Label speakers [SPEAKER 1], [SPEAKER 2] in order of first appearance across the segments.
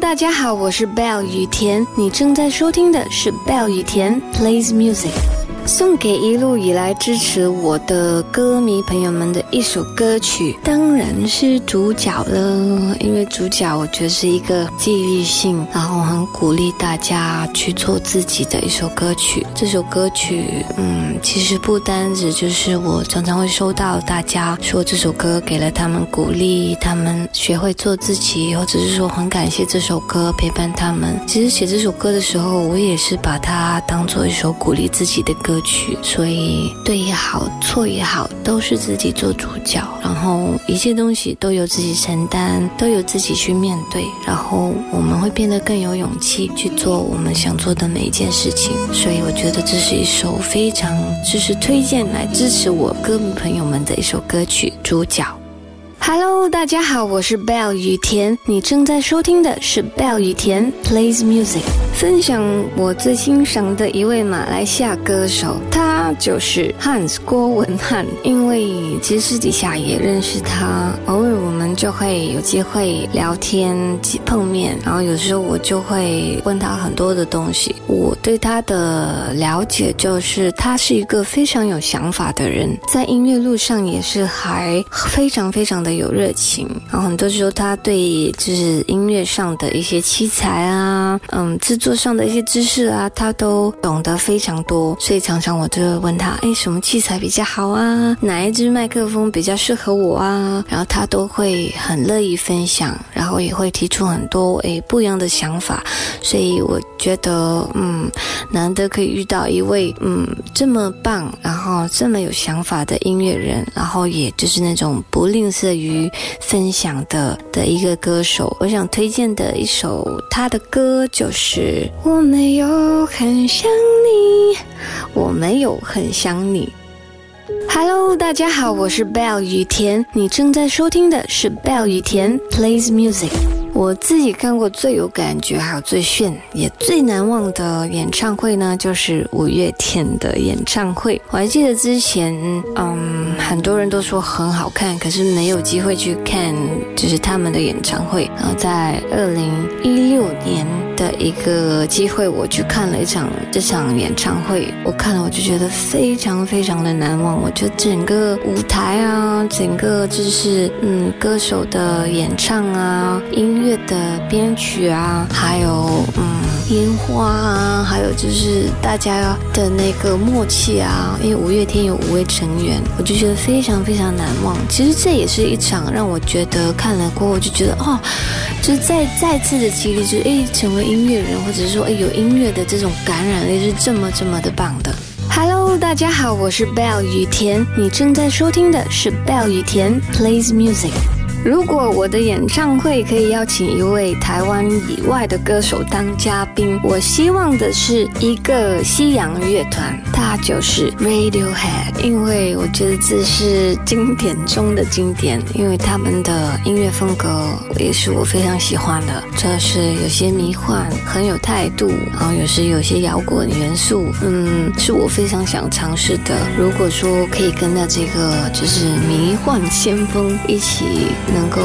[SPEAKER 1] 大家好，我是 Bell 雨田，你正在收听的是 Bell 雨田 Plays Music。送给一路以来支持我的歌迷朋友们的一首歌曲，当然是主角了。因为主角我觉得是一个激励性，然后很鼓励大家去做自己的一首歌曲。这首歌曲，嗯，其实不单只就是我常常会收到大家说这首歌给了他们鼓励，他们学会做自己，或者是说很感谢这首歌陪伴他们。其实写这首歌的时候，我也是把它当做一首鼓励自己的歌。歌曲，所以对也好，错也好，都是自己做主角，然后一切东西都由自己承担，都由自己去面对，然后我们会变得更有勇气去做我们想做的每一件事情。所以我觉得这是一首非常就是推荐来支持我歌迷朋友们的一首歌曲，主角。Hello，大家好，我是 Bell 雨田，你正在收听的是 Bell 雨田 Plays Music，分享我最欣赏的一位马来西亚歌手，他就是 Hans 郭文翰。因为其实私底下也认识他，偶尔我们就会有机会聊天、碰面，然后有时候我就会问他很多的东西。我对他的了解就是，他是一个非常有想法的人，在音乐路上也是还非常非常的。有热情，然后很多时候他对就是音乐上的一些器材啊，嗯，制作上的一些知识啊，他都懂得非常多，所以常常我就会问他，哎，什么器材比较好啊？哪一支麦克风比较适合我啊？然后他都会很乐意分享，然后也会提出很多哎不一样的想法，所以我觉得嗯，难得可以遇到一位嗯这么棒，然后这么有想法的音乐人，然后也就是那种不吝啬。于分享的的一个歌手，我想推荐的一首他的歌就是《我没有很想你》，我没有很想你。Hello，大家好，我是 Bell 雨田，你正在收听的是 Bell 雨田 Plays Music。我自己看过最有感觉，还有最炫，也最难忘的演唱会呢，就是五月天的演唱会。我还记得之前，嗯，很多人都说很好看，可是没有机会去看，就是他们的演唱会。然后在二零一六年的一个机会，我去看了一场这场演唱会。我看了，我就觉得非常非常的难忘。我觉得整个舞台啊，整个就是嗯，歌手的演唱啊，音。乐的编曲啊，还有嗯烟花啊，还有就是大家的那个默契啊，因为五月天有五位成员，我就觉得非常非常难忘。其实这也是一场让我觉得看了过后就觉得哦，就再再次的激励，就是哎成为音乐人，或者是说哎有音乐的这种感染力是这么这么的棒的。Hello，大家好，我是 Bell 雨田，你正在收听的是 Bell 雨田 Plays Music。如果我的演唱会可以邀请一位台湾以外的歌手当嘉宾，我希望的是一个西洋乐团，它就是 Radiohead，因为我觉得这是经典中的经典，因为他们的音乐风格也是我非常喜欢的，主要是有些迷幻，很有态度，然后有时有些摇滚元素，嗯，是我非常想尝试的。如果说可以跟着这个就是迷幻先锋一起。能够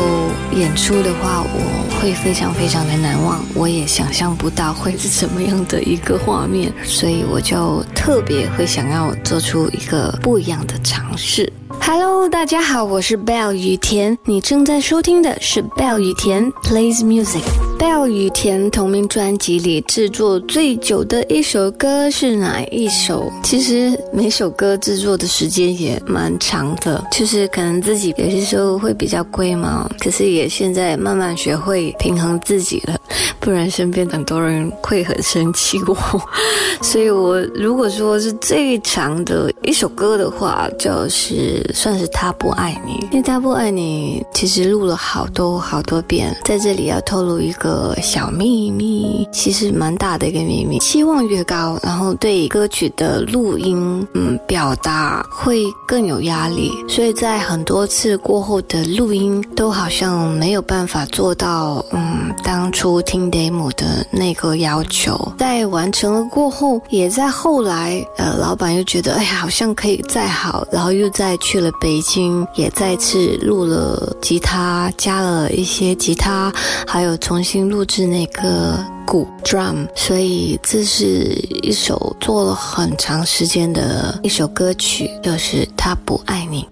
[SPEAKER 1] 演出的话，我会非常非常的难忘，我也想象不到会是怎么样的一个画面，所以我就特别会想要做出一个不一样的尝试。Hello，大家好，我是 Bell 雨田，你正在收听的是 Bell 雨田 Plays Music。Bell 与田同名专辑里制作最久的一首歌是哪一首？其实每首歌制作的时间也蛮长的，就是可能自己有些时候会比较贵嘛，可是也现在慢慢学会平衡自己了，不然身边很多人会很生气我。所以我如果说是最长的一首歌的话，就是算是他不爱你，因为他不爱你其实录了好多好多遍，在这里要透露一个。小秘密，其实蛮大的一个秘密。期望越高，然后对歌曲的录音，嗯，表达会更有压力。所以在很多次过后的录音，都好像没有办法做到，嗯，当初听 demo 的那个要求。在完成了过后，也在后来，呃，老板又觉得，哎呀，好像可以再好，然后又再去了北京，也再次录了吉他，加了一些吉他，还有重新录制那个鼓 drum，所以这是一首做了很长时间的一首歌曲，就是他不爱你。